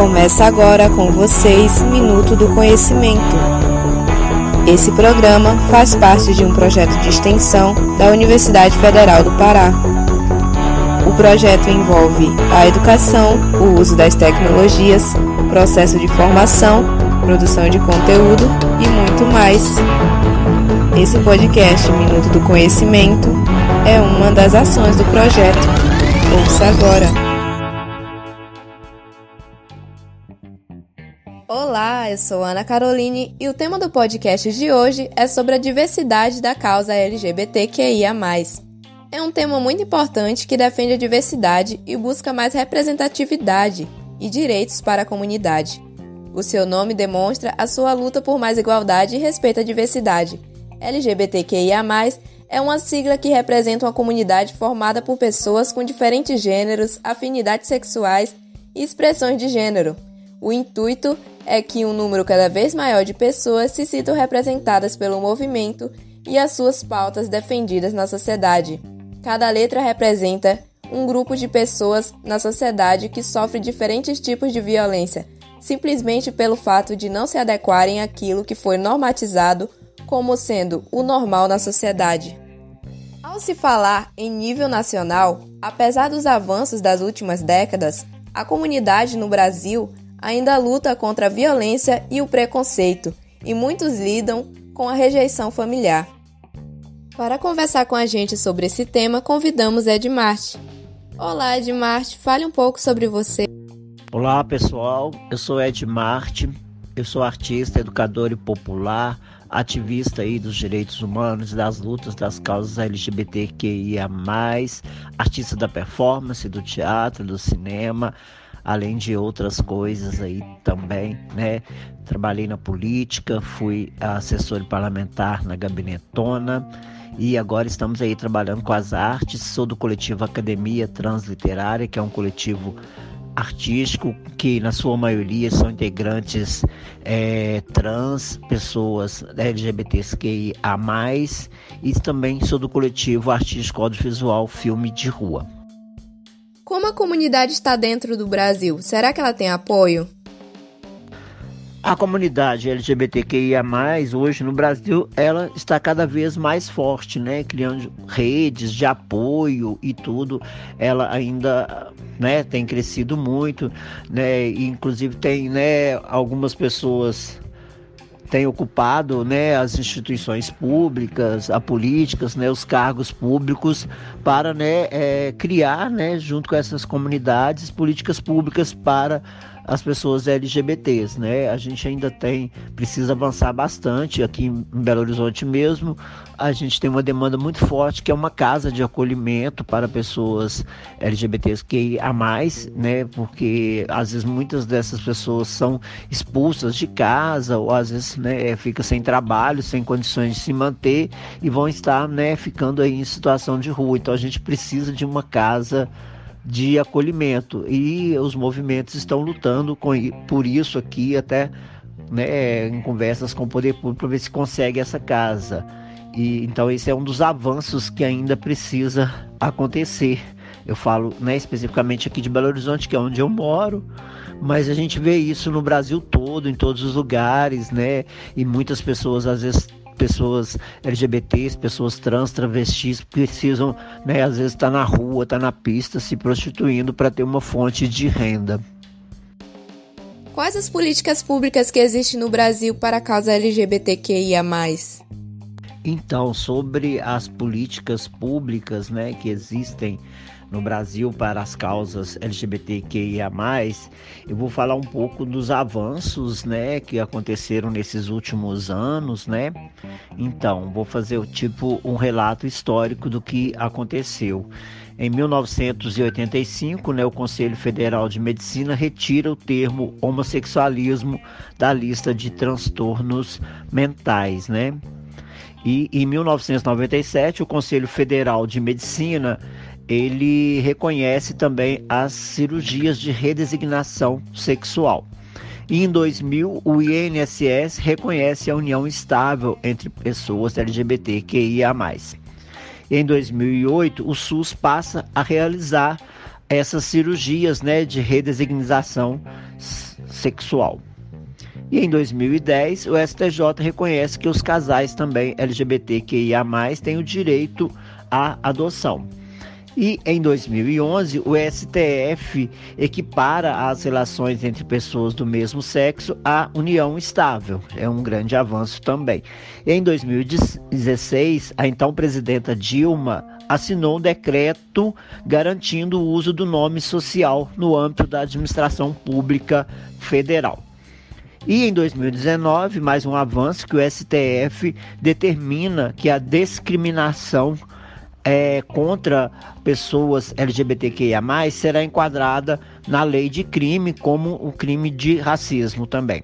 Começa agora com vocês Minuto do Conhecimento. Esse programa faz parte de um projeto de extensão da Universidade Federal do Pará. O projeto envolve a educação, o uso das tecnologias, processo de formação, produção de conteúdo e muito mais. Esse podcast Minuto do Conhecimento é uma das ações do projeto. Ouça agora. Olá, eu sou Ana Caroline e o tema do podcast de hoje é sobre a diversidade da causa LGBTQIA. É um tema muito importante que defende a diversidade e busca mais representatividade e direitos para a comunidade. O seu nome demonstra a sua luta por mais igualdade e respeito à diversidade. LGBTQIA é uma sigla que representa uma comunidade formada por pessoas com diferentes gêneros, afinidades sexuais e expressões de gênero. O intuito é que um número cada vez maior de pessoas se sintam representadas pelo movimento e as suas pautas defendidas na sociedade. Cada letra representa um grupo de pessoas na sociedade que sofre diferentes tipos de violência, simplesmente pelo fato de não se adequarem àquilo que foi normatizado como sendo o normal na sociedade. Ao se falar em nível nacional, apesar dos avanços das últimas décadas, a comunidade no Brasil ainda luta contra a violência e o preconceito, e muitos lidam com a rejeição familiar. Para conversar com a gente sobre esse tema, convidamos Edmarte. Olá, Edmarte, fale um pouco sobre você. Olá, pessoal. Eu sou Edmarte. Eu sou artista, educador e popular, ativista aí dos direitos humanos, das lutas das causas LGBTQIA+, artista da performance, do teatro, do cinema, além de outras coisas aí também, né? Trabalhei na política, fui assessor parlamentar na Gabinetona e agora estamos aí trabalhando com as artes. Sou do coletivo Academia Transliterária, que é um coletivo artístico que na sua maioria são integrantes é, trans, pessoas LGBTQIA+, e também sou do coletivo artístico audiovisual Filme de Rua. Como a comunidade está dentro do Brasil? Será que ela tem apoio? A comunidade LGBTQIA+, hoje no Brasil, ela está cada vez mais forte, né? Criando redes de apoio e tudo. Ela ainda né, tem crescido muito, né? Inclusive tem né, algumas pessoas tem ocupado né, as instituições públicas, a políticas, né, os cargos públicos para né, é, criar, né, junto com essas comunidades, políticas públicas para as pessoas LGBTs, né? A gente ainda tem, precisa avançar bastante aqui em Belo Horizonte mesmo. A gente tem uma demanda muito forte que é uma casa de acolhimento para pessoas LGBTs que a mais, né? Porque às vezes muitas dessas pessoas são expulsas de casa ou às vezes, né, fica sem trabalho, sem condições de se manter e vão estar, né, ficando aí em situação de rua. Então a gente precisa de uma casa de acolhimento. E os movimentos estão lutando com, por isso aqui até né, em conversas com o poder público para ver se consegue essa casa. E então esse é um dos avanços que ainda precisa acontecer. Eu falo né, especificamente aqui de Belo Horizonte que é onde eu moro mas a gente vê isso no Brasil todo em todos os lugares né e muitas pessoas às vezes pessoas LGBTs, pessoas trans, travestis precisam, né, às vezes estar tá na rua, estar tá na pista, se prostituindo para ter uma fonte de renda. Quais as políticas públicas que existem no Brasil para a causa LGBTQIA+. Então, sobre as políticas públicas, né, que existem no Brasil para as causas LGBTQIA+, eu vou falar um pouco dos avanços, né, que aconteceram nesses últimos anos, né? Então, vou fazer tipo um relato histórico do que aconteceu. Em 1985, né, o Conselho Federal de Medicina retira o termo homossexualismo da lista de transtornos mentais, né? E em 1997, o Conselho Federal de Medicina ele reconhece também as cirurgias de redesignação sexual. E em 2000, o INSS reconhece a união estável entre pessoas LGBTQIA+. Em 2008, o SUS passa a realizar essas cirurgias né, de redesignação sexual. E em 2010, o STJ reconhece que os casais também LGBTQIA+, têm o direito à adoção. E em 2011, o STF equipara as relações entre pessoas do mesmo sexo à união estável. É um grande avanço também. E em 2016, a então presidenta Dilma assinou um decreto garantindo o uso do nome social no âmbito da administração pública federal. E em 2019, mais um avanço que o STF determina que a discriminação é, contra pessoas LGBTQIA, será enquadrada na lei de crime como o crime de racismo também.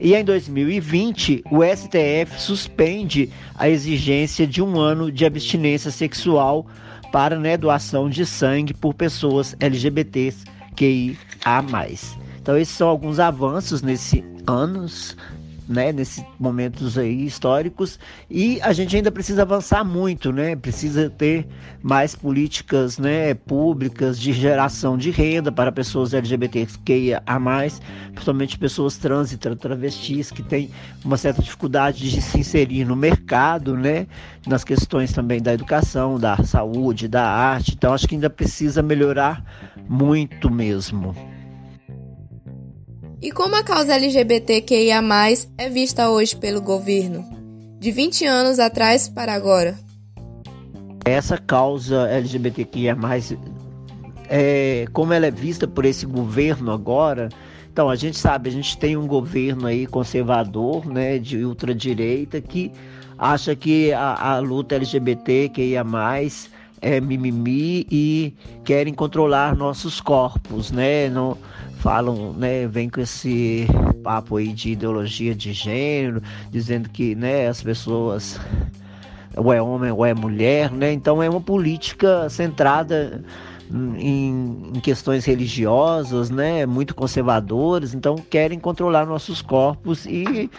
E em 2020, o STF suspende a exigência de um ano de abstinência sexual para né, doação de sangue por pessoas LGBTQIA. Então esses são alguns avanços nesse anos, né, nesses momentos aí históricos e a gente ainda precisa avançar muito, né? Precisa ter mais políticas, né, públicas de geração de renda para pessoas LGBTQIA a mais, principalmente pessoas trans e travestis que têm uma certa dificuldade de se inserir no mercado, né? Nas questões também da educação, da saúde, da arte. Então acho que ainda precisa melhorar muito mesmo. E como a causa LGBTQIA+, é vista hoje pelo governo? De 20 anos atrás para agora. Essa causa LGBTQIA+, é, como ela é vista por esse governo agora, então a gente sabe, a gente tem um governo aí conservador, né, de ultradireita, que acha que a, a luta LGBTQIA+, é mimimi e querem controlar nossos corpos, né? Não, falam, né, vem com esse papo aí de ideologia de gênero, dizendo que, né, as pessoas ou é homem ou é mulher, né? Então é uma política centrada em, em, questões religiosas, né, muito conservadoras, então querem controlar nossos corpos e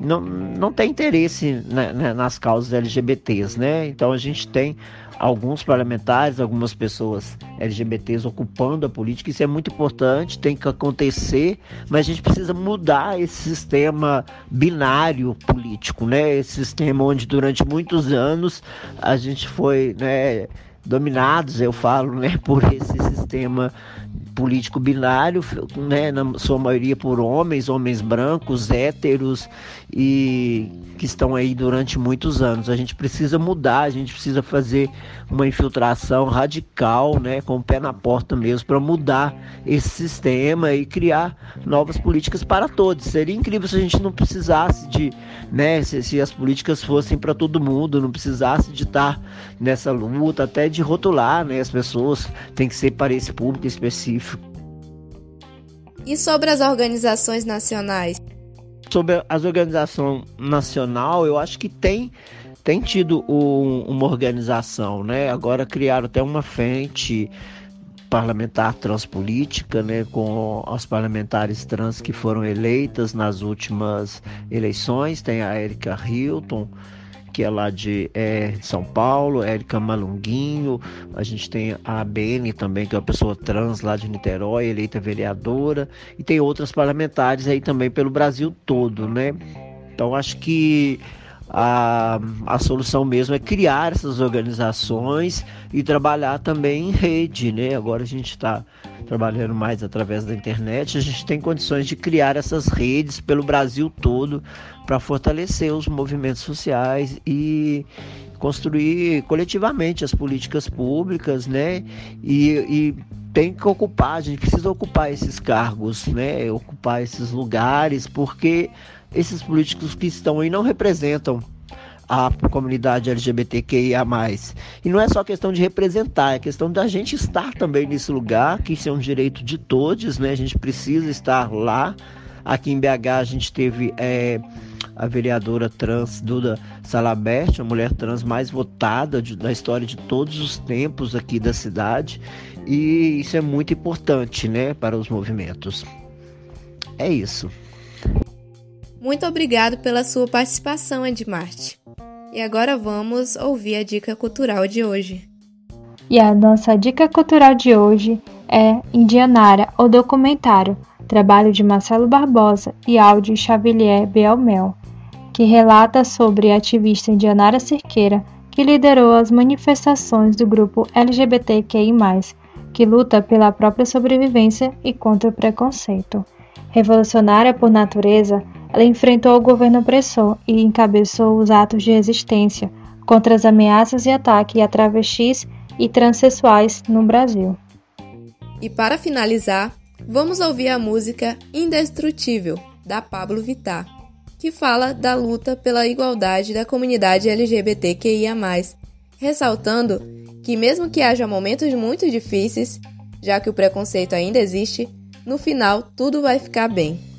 não, não tem interesse na, na, nas causas LGBTs, né? Então a gente tem alguns parlamentares, algumas pessoas LGBTs ocupando a política. Isso é muito importante, tem que acontecer, mas a gente precisa mudar esse sistema binário político, né? Esse sistema onde durante muitos anos a gente foi, né, dominados, eu falo, né, por esse sistema político binário, né, na sua maioria por homens, homens brancos, héteros e que estão aí durante muitos anos. A gente precisa mudar, a gente precisa fazer uma infiltração radical, né, com o pé na porta mesmo, para mudar esse sistema e criar novas políticas para todos. Seria incrível se a gente não precisasse de, né, se, se as políticas fossem para todo mundo, não precisasse de estar nessa luta, até de rotular, né, as pessoas tem que ser para esse público específico e sobre as organizações nacionais? Sobre as organizações nacional, eu acho que tem tem tido um, uma organização, né? Agora criaram até uma frente parlamentar transpolítica, né, com os parlamentares trans que foram eleitas nas últimas eleições. Tem a Erika Hilton, que é lá de é, São Paulo, Érica Malunguinho, a gente tem a Bene também, que é uma pessoa trans lá de Niterói, eleita vereadora, e tem outras parlamentares aí também pelo Brasil todo, né? Então acho que a, a solução mesmo é criar essas organizações e trabalhar também em rede, né? Agora a gente está trabalhando mais através da internet, a gente tem condições de criar essas redes pelo Brasil todo para fortalecer os movimentos sociais e construir coletivamente as políticas públicas, né? E, e tem que ocupar, a gente precisa ocupar esses cargos, né? Ocupar esses lugares, porque esses políticos que estão aí não representam a comunidade LGBTQIA+. E não é só questão de representar, é questão da gente estar também nesse lugar, que isso é um direito de todos, né? A gente precisa estar lá. Aqui em BH a gente teve é, a vereadora trans Duda Salabert, a mulher trans mais votada de, da história de todos os tempos aqui da cidade. E isso é muito importante, né, para os movimentos. É isso. Muito obrigado pela sua participação, Edmarte. E agora vamos ouvir a dica cultural de hoje. E a nossa dica cultural de hoje é Indianara, o documentário, trabalho de Marcelo Barbosa e áudio Xavier Belmel, que relata sobre a ativista Indianara Cerqueira, que liderou as manifestações do grupo LGBTQI+, que luta pela própria sobrevivência e contra o preconceito. Revolucionária por natureza, ela enfrentou o governo opressor e encabeçou os atos de resistência contra as ameaças e ataques a travestis e transexuais no Brasil. E para finalizar, vamos ouvir a música Indestrutível, da Pablo Vittar, que fala da luta pela igualdade da comunidade LGBTQIA, ressaltando que, mesmo que haja momentos muito difíceis, já que o preconceito ainda existe, no final tudo vai ficar bem.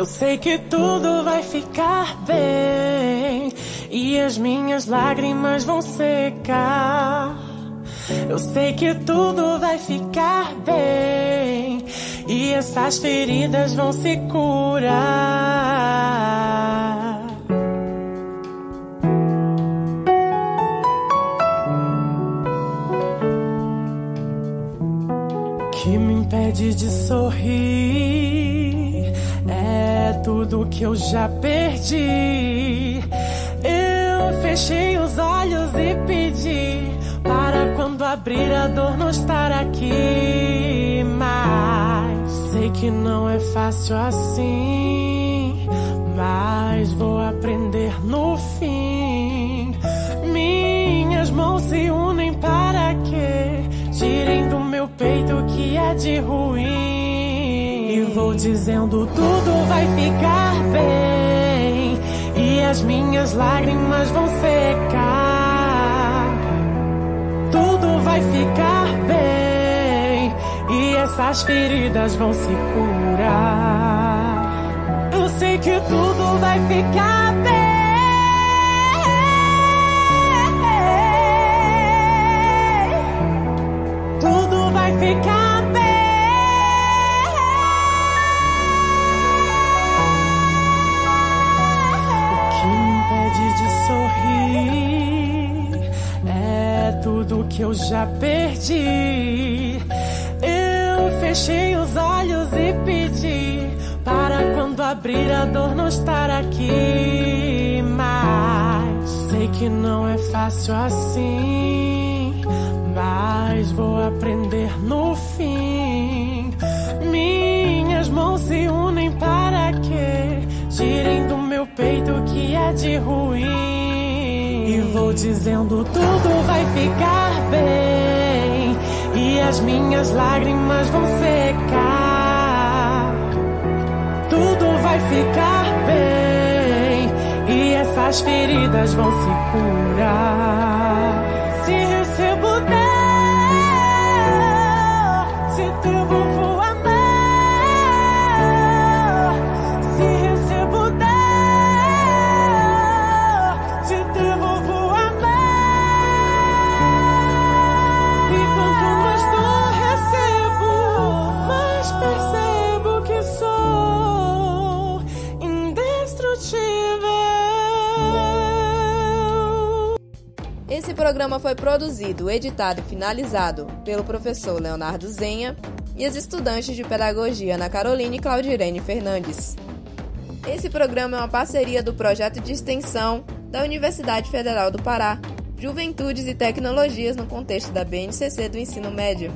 Eu sei que tudo vai ficar bem e as minhas lágrimas vão secar. Eu sei que tudo vai ficar bem e essas feridas vão se curar. Já perdi. Eu fechei os olhos e pedi para quando abrir a dor não estar aqui. Mas sei que não é fácil assim. Mas vou aprender no fim. Minhas mãos se unem para que tirem do meu peito o que é de ruim. Dizendo tudo vai ficar bem. E as minhas lágrimas vão secar tudo vai ficar bem e essas feridas vão se curar. Eu sei que tudo vai ficar fácil assim. Mas vou aprender no fim. Minhas mãos se unem para que tirem do meu peito o que é de ruim. E vou dizendo tudo vai ficar bem. E as minhas lágrimas vão secar. Tudo vai ficar bem. Essas feridas vão se curar. Programa foi produzido, editado e finalizado pelo professor Leonardo Zenha e as estudantes de pedagogia Ana Carolina e Claudirene Fernandes. Esse programa é uma parceria do projeto de extensão da Universidade Federal do Pará, Juventudes e Tecnologias no contexto da BNCC do ensino médio.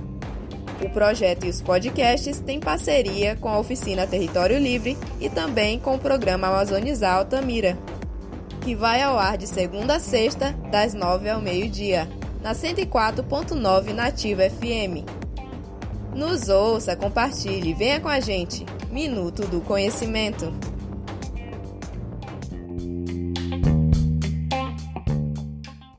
O projeto e os podcasts têm parceria com a oficina Território Livre e também com o programa Amazonizar Altamira, que vai ao ar de segunda a sexta, das nove ao meio-dia, na 104.9 Nativa FM. Nos ouça, compartilhe, venha com a gente. Minuto do Conhecimento.